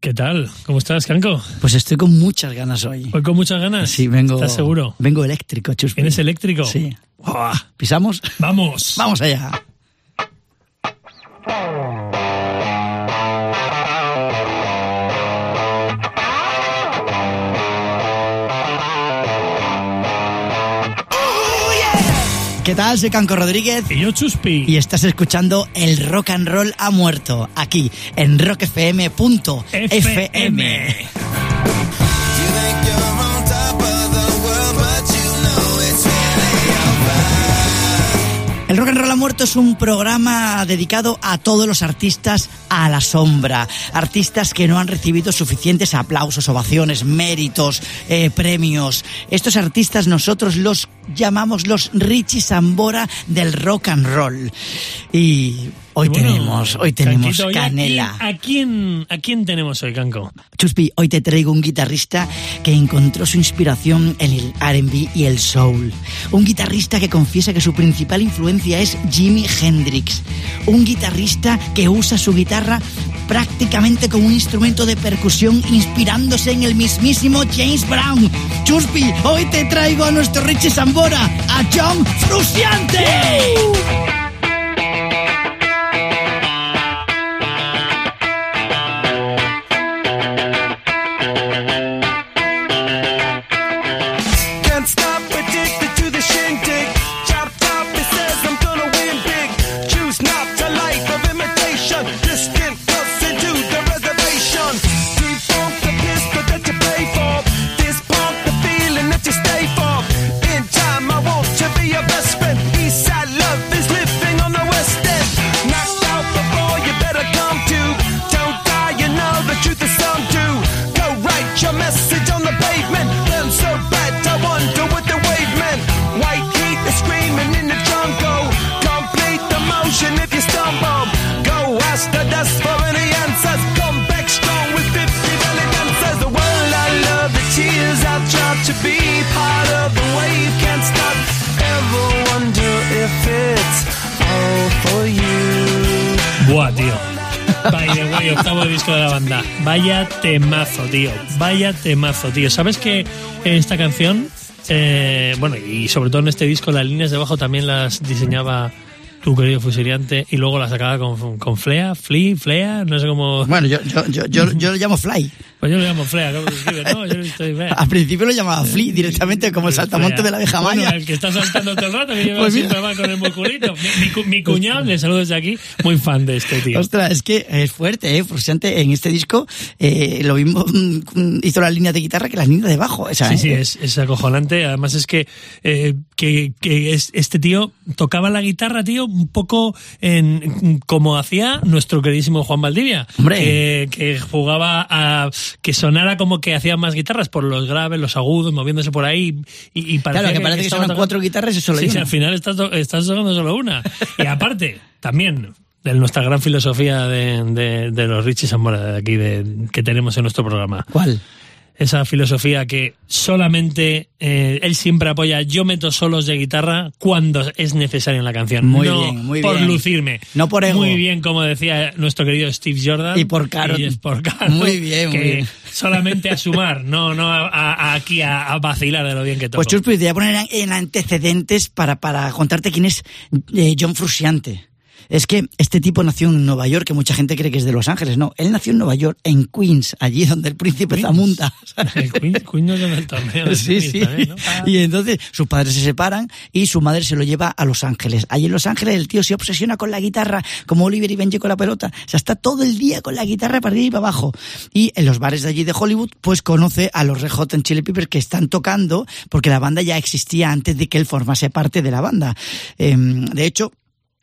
¿Qué tal? ¿Cómo estás, Canco? Pues estoy con muchas ganas hoy. ¿Hoy con muchas ganas? Sí, vengo. ¿Estás seguro? Vengo eléctrico, Chuspi. ¿Vienes eléctrico? Sí. ¡Buah! ¿Pisamos? ¡Vamos! Vamos allá. ¿Qué tal? Soy Canco Rodríguez Y yo, Chuspi. y estás escuchando El Rock and Roll ha muerto aquí en rockfm.fm. El Rock and Roll ha muerto es un programa dedicado a todos los artistas a la sombra, artistas que no han recibido suficientes aplausos, ovaciones, méritos, eh, premios. Estos artistas nosotros los llamamos los Richie Sambora del rock and roll. Y hoy bueno, tenemos, hoy tenemos Canquito, ¿y a canela. quién- ¿A quién, a quién tenemos hoy, Canco? Chuspi, hoy te traigo un guitarrista que encontró su inspiración en el RB y el soul. Un guitarrista que confiesa que su principal influencia es Jimi Hendrix. Un guitarrista que usa su guitarra prácticamente como un instrumento de percusión inspirándose en el mismísimo James Brown. Chuspi, hoy te traigo a nuestro Richie Sambora, a John Frusciante. Can't By the way, octavo disco de la banda. Vaya temazo, tío. Vaya temazo, tío. ¿Sabes que esta canción, eh, bueno, y sobre todo en este disco, las líneas de abajo también las diseñaba tu querido fusiliante y luego las sacaba con, con Flea, Flea, Flea, no sé cómo. Bueno, yo, yo, yo, yo, yo lo llamo Fly. Pues yo lo llamo Flea, ¿cómo se escribe? No, yo estoy Flea. Al principio lo llamaba Flea directamente como el saltamonte de la abeja Bueno, maya. el que está saltando todo el rato, que lleva Pues siempre va con el musculito. Mi, mi cu- mi cuñado, le saludo desde aquí, muy fan de este tío. Ostras, es que es fuerte, ¿eh? Frusciante en este disco eh, lo mismo mm, hizo las líneas de guitarra que las líneas de bajo. O sea, Sí, sí, eh, es, es acojonante. Además es que, eh, que, que es- este tío tocaba la guitarra, tío, un poco en como hacía nuestro queridísimo Juan Valdivia. Hombre. Que, que jugaba a que sonara como que hacía más guitarras por los graves, los agudos, moviéndose por ahí. Y, Claro, que parece que tocando- cuatro guitarras y solo Sí, sí, al final estás, estás tocando solo una. Y aparte, también de nuestra gran filosofía de, de, de los Richie Zamora de aquí de, que tenemos en nuestro programa ¿Cuál? Esa filosofía que solamente eh, él siempre apoya, yo meto solos de guitarra cuando es necesario en la canción. Muy no bien, muy por bien. lucirme. No por ego. Muy bien, como decía nuestro querido Steve Jordan. Y por caro. Y es por caro. Muy bien, que muy bien. solamente a sumar, no, no a, a- aquí a, a vacilar de lo bien que toco. Pues Chuspi, te voy a poner en- en antecedentes para, para contarte quién es eh, John Frusciante. Es que este tipo nació en Nueva York, que mucha gente cree que es de Los Ángeles. No, él nació en Nueva York, en Queens, allí donde el príncipe Queens. Zamunda. El Queen, Queen no es en el torneo. de Sí, tenis sí. también, ¿no? Ah. Y entonces sus padres se separan y su madre se lo lleva a Los Ángeles. Allí en Los Ángeles el tío se obsesiona con la guitarra, como Oliver y Benji con la pelota. O sea, está todo el día con la guitarra para arriba y para abajo. Y en los bares de allí de Hollywood, pues conoce a los Red Hot Chili Peppers que están tocando, porque la banda ya existía antes de que él formase parte de la banda. Em, de hecho,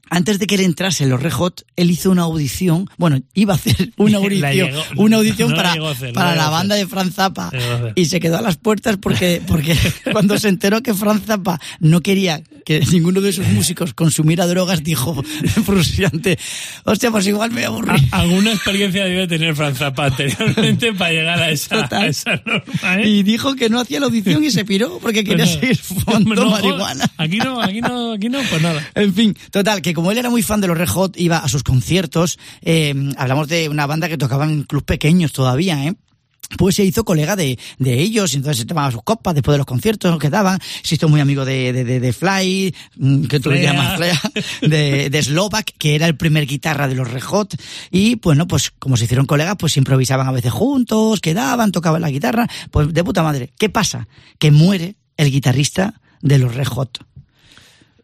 antes de que él entrase en los Red Hot, él hizo una audición, bueno, iba a hacer una audición, llegó- una audición no para, hacer, para la la banda de Franz Zappa. Y se quedó a las puertas porque, porque cuando se enteró que Franz Zappa no quería que ninguno de sus músicos consumiera drogas, dijo Frusiante, hostia, pues igual me aburrí. Alguna experiencia debe tener Franz Zappa anteriormente para llegar a esa, a esa norma, ¿eh? Y dijo que no hacía la audición y se piró porque quería Pues nada. seguir fumando No, marihuana. Aquí no, aquí no, aquí no, pues nada. En fin, total, que como él era muy fan de los Red Hot, iba a sus conciertos. eh, hablamos de una banda que tocaba en clubes pequeños todavía, ¿eh? Pues se hizo colega de, de ellos, y entonces se tomaba sus copas después de los conciertos que daban. Se hizo muy amigo de, de, de, de Fly, mm, que tú le llamas Flea, de, de Slovak, que era el primer guitarra de los Red Hot. Y bueno, pues como se hicieron colegas, pues improvisaban a veces juntos, quedaban, tocaban la guitarra. Pues de puta madre. ¿Qué pasa? Que muere el guitarrista de los Red Hot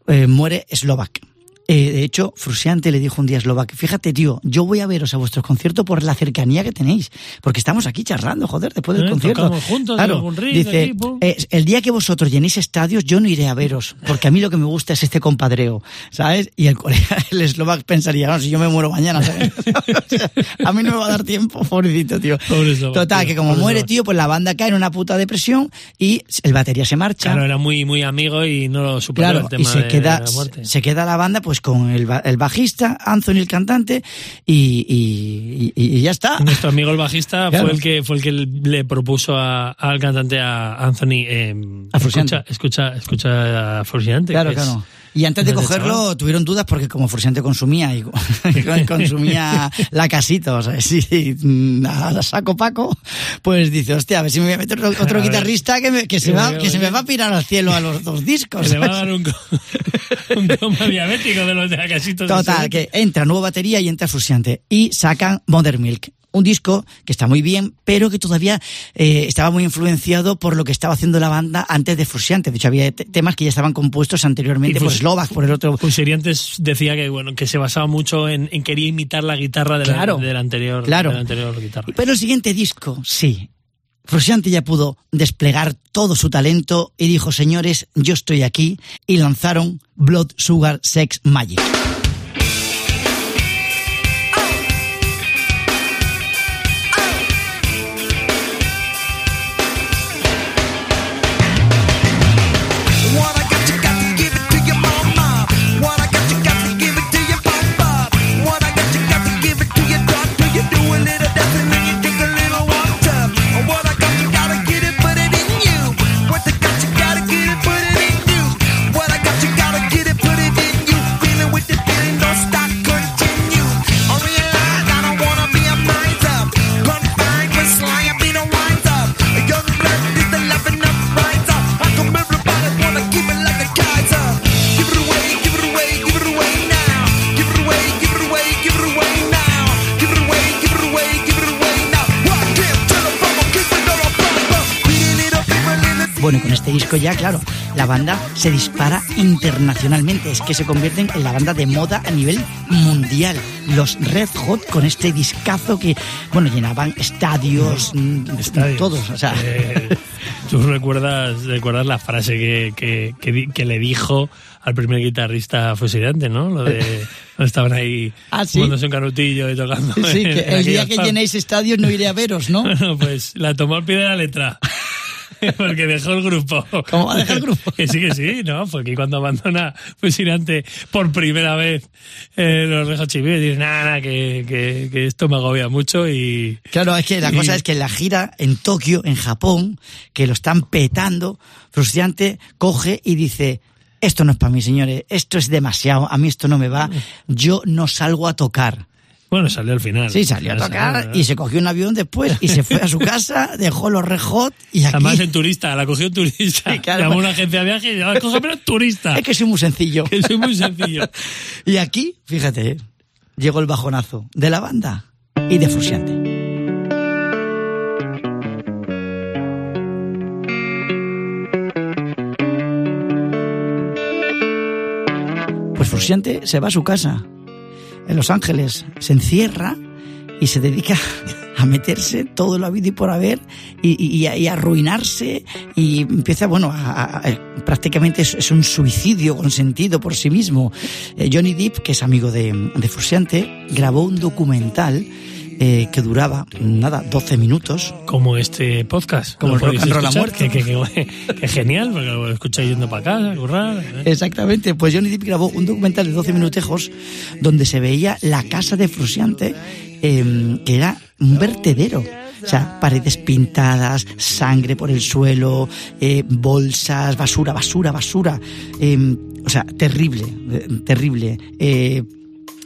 eh, muere Slovak. Eh, de hecho, Frusiante le dijo un día a Slovak, fíjate, tío, yo voy a veros a vuestro concierto por la cercanía que tenéis, porque estamos aquí charlando, joder, después del Eh, concierto. juntos, claro, ring dice, eh, el día que vosotros llenéis estadios, yo no iré a veros, porque a mí lo que me gusta es este compadreo, ¿sabes? Y el colega, el eslovac pensaría, no, si yo me muero mañana, ¿sabes? O sea, a mí no me va a dar tiempo, pobrecito, tío. Pobre eslovac, Total, tío, que como muere, eslovac. tío, pues la banda cae en una puta depresión y el batería se marcha. Claro, era muy, muy amigo y no lo superó Claro, el tema y se de, queda, de la muerte. se queda la banda pues con el, el bajista, Anthony el cantante y, y, y- y ya está. Nuestro amigo el bajista Claro. fue el que fue el que le propuso a- al cantante a Anthony eh, A escucha, escucha, escucha a Frusciante. Claro, que es- claro. Y antes de cogerlo chaval. tuvieron dudas porque como Frusiante consumía y consumía la casita, o sea, sí, mm, a saco Paco, pues dice, hostia, a ver si me voy a meter otro, A ver. guitarrista que, me- que se va, que se me va a pirar al cielo a los dos discos. le va a dar un, un coma diabético de los de la casita. Total, que entra nueva batería y entra Frusiante. Y sacan Modern Milk. Un disco que está muy bien, pero que todavía eh, estaba muy influenciado por lo que estaba haciendo la banda antes de Frusiante. De hecho, había te- temas que ya estaban compuestos anteriormente por Slovak, por el otro. Fuseri antes decía que bueno que se basaba mucho en, en quería imitar la guitarra de la- Claro, del anterior claro. de la anterior guitarra. Pero el siguiente disco, sí. Frusiante ya pudo desplegar todo su talento y dijo, señores, yo estoy aquí. Y lanzaron Blood, Sugar, Sex, Magic. Este disco ya, claro, la banda se dispara internacionalmente. Es que se convierten en la banda de moda a nivel mundial. Los Red Hot con este discazo que, bueno, llenaban estadios, mm, Estadios. todos. O sea, Eh, ¿Tú recuerdas, recuerdas la frase que, que, que, que le dijo al primer guitarrista fusilante, ¿no? Lo de estaban ahí Ah, ¿sí? un canutillo y tocando. sí, en- que en el día que llenéis estadios no iré a veros, ¿no? Bueno, pues la tomó al pie de la letra. Porque dejó el grupo. ¿Cómo va a dejar el grupo? Que sí, que sí, ¿no? Porque cuando abandona Fusilante por primera vez eh, los Chili Peppers, dice, nada, nada, que, que, que esto me agobia mucho y... Claro, es que la Y- cosa es que en la gira en Tokio, en Japón, que lo están petando, Frustrante coge y dice, esto no es para mí, señores, esto es demasiado, a mí esto no me va, yo no salgo a tocar. Bueno, salió al final. Sí, salió a tocar y se cogió un avión después y se fue a su casa, dejó los rejot y aquí... Además en turista, la cogió en turista. Sí, claro. Llamó a una agencia de viaje y dijo, cógeme en turista. Es que soy muy sencillo. Que soy muy sencillo. Y aquí, fíjate, llegó el bajonazo de la banda y de Frusiante. Pues Frusiante se va a su casa, en Los Ángeles, se encierra y se dedica a meterse todo lo habido y por haber y, a, arruinarse y empieza, bueno, a- a- prácticamente es, un suicidio consentido por sí mismo. Eh, Johnny Depp, que es amigo de, de Frusciante, grabó un documental eh, que duraba, nada, 12 minutos. Como este podcast. Como el rock and roll muerto. Que, que- que- que genial, porque lo escucháis yendo para casa, a currar. ¿eh? Exactamente, pues Johnny Depp grabó un documental de 12 minutejos donde se veía la casa de Frusiante, eh, que era un vertedero. O sea, paredes pintadas, sangre por el suelo, eh, bolsas, basura, basura, basura. Eh, o sea, terrible, terrible. Eh,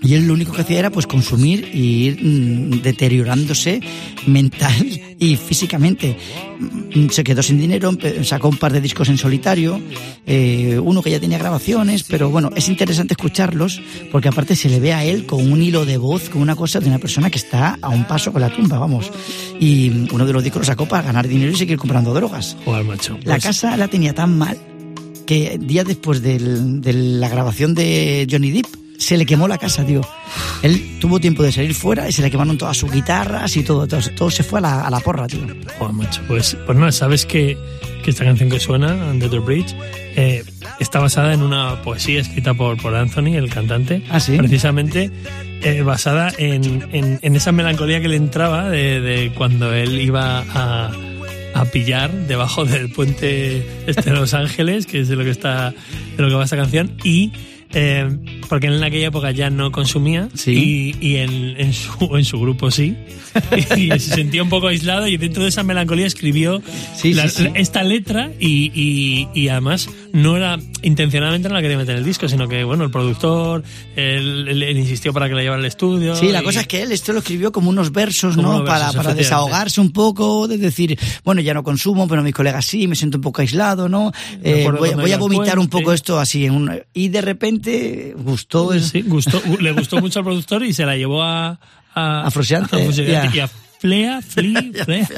y él lo único que hacía era pues consumir y ir mm, deteriorándose mental y físicamente. Mm, Se quedó sin dinero, sacó un par de discos en solitario, eh, uno que ya tenía grabaciones, pero bueno, es interesante escucharlos porque aparte se le ve a él con un hilo de voz, con una cosa de una persona que está a un paso con la tumba, vamos. Y uno de los discos lo sacó para ganar dinero y seguir comprando drogas. Joder, macho. La Pues, casa la tenía tan mal que días después del- de la grabación de Johnny Depp se le quemó la casa, tío. Él tuvo tiempo de salir fuera y se le quemaron todas sus guitarras y todo, todo, todo se fue a la, a la porra, tío. Joder, macho. Pues, pues nada, sabes que, que esta canción que suena, Under the Bridge, eh, está basada en una poesía escrita por, por Anthony, el cantante. Ah, ¿sí? Precisamente eh, basada en, en- en esa melancolía que le entraba de, de cuando él iba a, a pillar debajo del puente este de Los Ángeles, que es de lo que está de lo que va esta canción, y eh, porque él en aquella época ya no consumía Sí. y, y en, en su, en su grupo sí. Y, se sentía un poco aislado y dentro de esa melancolía escribió Sí, la- sí, sí. esta letra y, y- y además no era intencionalmente no la quería meter en el disco, sino que bueno, el productor él, él- él insistió para que la llevara al estudio. Sí, la y- cosa es que él esto lo escribió como unos versos, Como ¿no? unos para, versos, para efectivamente. desahogarse un poco, de decir, bueno, ya no consumo, pero mis colegas sí, me siento un poco aislado, ¿no? Eh, voy, a vomitar un poco esto así. En un, y de repente gustó. el- Sí, gustó, le gustó mucho al productor y se la llevó a a, A Frusciante, a Frusciante ya. y a Flea, Flea, Flea.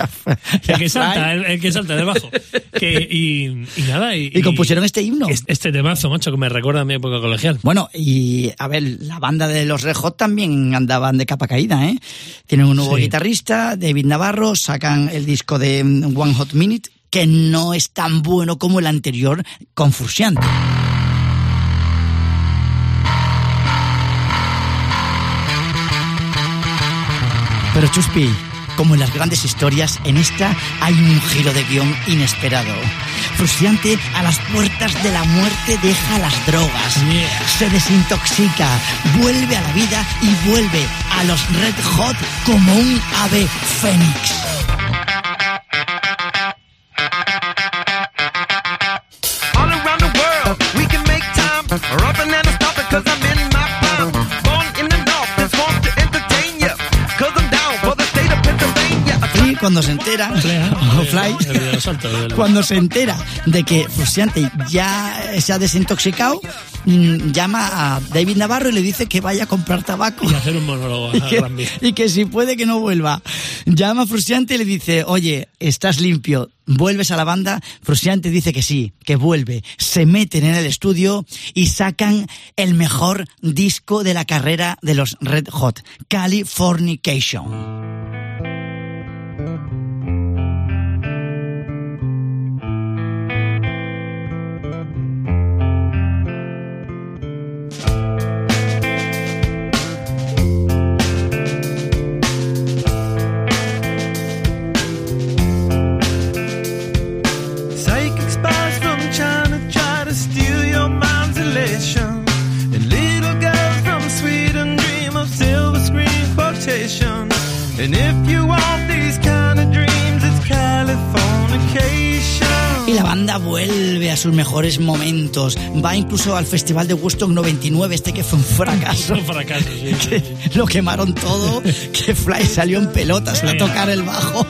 El que salta, el, el que salta del bajo. Que, y, y nada. Y, Y compusieron este himno. Este, temazo, macho, que me recuerda a mi época colegial. Bueno, y a ver, la banda de los Red Hot también andaban de capa caída, ¿eh? Tienen un nuevo Sí. guitarrista, David Navarro, sacan el disco de mm, One Hot Minute, que no es tan bueno como el anterior con Pero Chuspi, como en las grandes historias, en esta hay un giro de guion inesperado. Frusciante a las puertas de la muerte deja las drogas, se desintoxica, vuelve a la vida y vuelve a los Red Hot como un ave fénix. Cuando se entera, o Fly, cuando se entera de que Frusciante ya se ha desintoxicado, mm, llama a David Navarro y le dice que vaya a comprar tabaco. y hacer un monólogo y que, y que si puede que no vuelva. Llama a Frusciante y le dice, oye, estás limpio, vuelves a la banda. Frusciante dice que sí, que vuelve. Se meten en el estudio y sacan el mejor disco de la carrera de los Red Hot, Californication. Mejores momentos. Va incluso al Festival de Woodstock 99, este que fue un fracaso. Un fracaso, sí, sí, Que lo quemaron todo, que Fly salió en pelotas a tocar el bajo.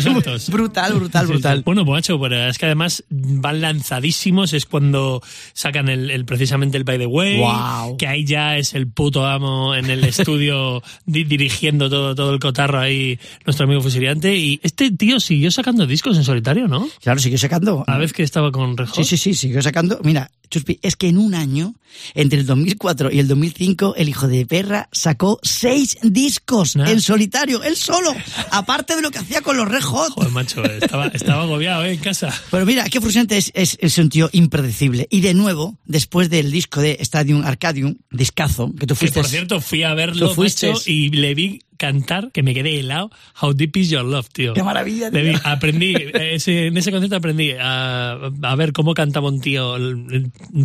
Saltos. brutal, brutal, Sí, brutal. Bueno, macho, pero es que además van lanzadísimos, es cuando sacan el, el- precisamente el By the Way, Guau. que ahí ya es el puto amo en el estudio di- dirigiendo todo, todo el cotarro ahí, nuestro amigo Fusiliante, y este tío siguió sacando discos en solitario, ¿no? Claro, siguió sacando. A la vez que estaba con Hot. Sí, sí, sí, siguió sacando. Mira, Chuspi, es que en un año, entre el 2004 y el 2005, el hijo de perra sacó seis discos Nah. en solitario, él solo, aparte de lo que hacía con los Hot. Joder, macho, estaba, estaba agobiado ¿eh? en casa. Pero mira, qué frustrante es, es, es un tío impredecible. Y de nuevo, después del disco de Stadium Arcadium, discazo, que tú Que fuiste... por cierto, fui a verlo fuiste. y le vi cantar, que me quedé helado. How Deep Is Your Love, tío. Qué maravilla, tío. aprendí, ese- en ese concierto aprendí a, a ver cómo cantaba un tío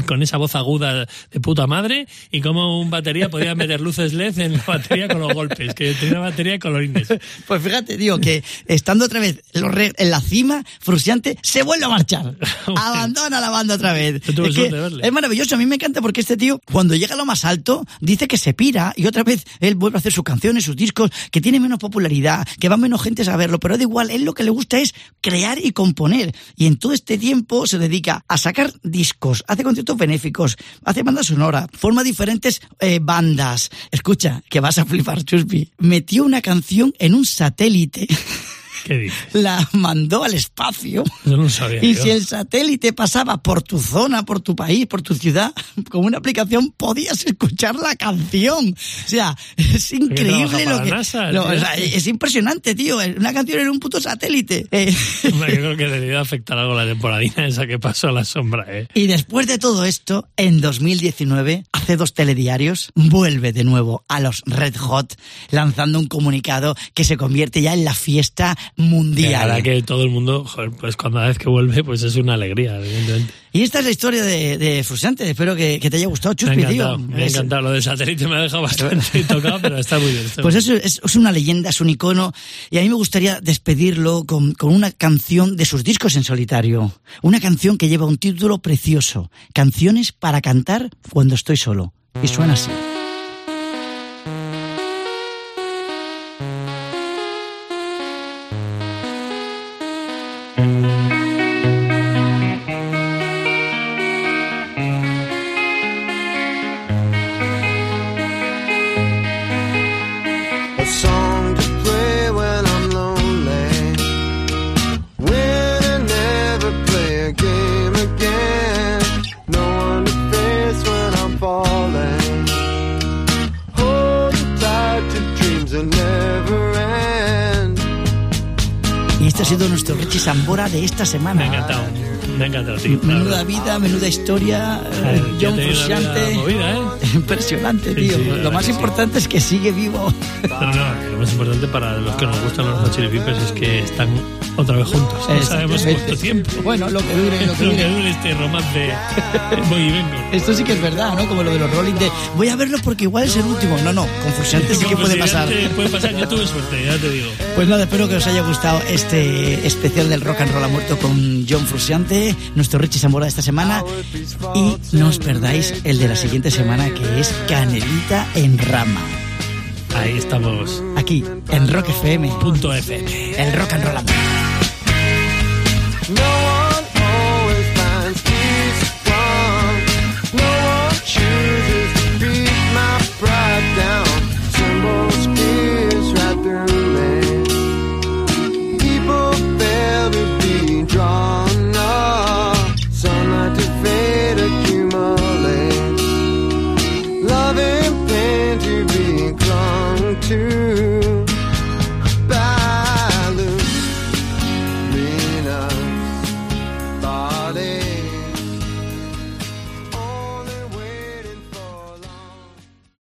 con esa voz aguda de puta madre y cómo un batería podía meter luces LED en la batería con los golpes, que tenía una batería de colorines. Pues fíjate, digo, que estando otra vez en la cima, frustrante, se vuelve a marchar. Abandona la banda otra vez. Es, que de verle. es maravilloso, a mí me encanta porque este tío, cuando llega a lo más alto, dice que se pira y otra vez él vuelve a hacer sus canciones, sus discos, que tiene menos popularidad, que va menos gente a verlo, pero da igual, él lo que le gusta es crear y componer. Y en todo este tiempo se dedica a sacar discos, hace conciertos benéficos, hace banda sonora, forma diferentes eh, bandas. Escucha, que vas a flipar, Chuspi. Metió una canción en un satélite. ¿Qué dices? la mandó al espacio. Yo no lo sabía. Y yo. si el satélite pasaba por tu zona, por tu país, por tu ciudad, con una aplicación podías escuchar la canción. O sea, es increíble lo que... la NASA, el lo- tío o sea, este. es impresionante, tío. Una canción en un puto satélite. Eh, Hombre, yo creo que debería afectar algo la temporadina esa que pasó a la sombra, ¿eh? Y después de todo esto, en 2019, hace dos telediarios, vuelve de nuevo a los Red Hot, lanzando un comunicado que se convierte ya en la fiesta Mundial. ahora que todo el mundo, joder, pues cada vez que vuelve, pues es una alegría, evidentemente. Y esta es la historia de, de. Espero que, que te haya gustado, Me ha Chuspi, encantado, tío. me ha encantado. Lo del satélite me ha dejado bastante tocado, pero está muy bien. está Pues muy eso es, es una leyenda, es un icono, y a mí me gustaría despedirlo con, con una canción de sus discos en solitario. Una canción que lleva un título precioso. Canciones para cantar cuando estoy solo. Y suena así. Sambora de esta bien. Me ha semana. encantado, me ha encantado, la Menuda vida, menuda historia. eh, Eh, ya John Frusciante. movida, ¿eh? Impresionante, Sí, tío. sí, la Lo más sí. importante es que sigue vivo. Pero no, lo más importante para los que nos gustan los Chili Peppers es que están otra vez juntos. No sabemos cuánto tiempo. Bueno, lo que dure, lo que Lo que dure. dure este romance voy y vengo. Esto sí que es verdad, ¿no? Como lo de los Rolling de voy a verlo porque igual es el último. No, no, con Frusciante sí que puede pasar. Puede pasar, yo tuve suerte, ya te digo. Pues nada, espero que os haya gustado este especial del Rock and Roll a muerto con John Frusciante, nuestro Richie Zamora de esta semana. Y no os perdáis el de la siguiente semana que es Canelita en Rama. Ahí estamos. Aquí, en Rock FM, Punto FM. el Rock and Roll. No one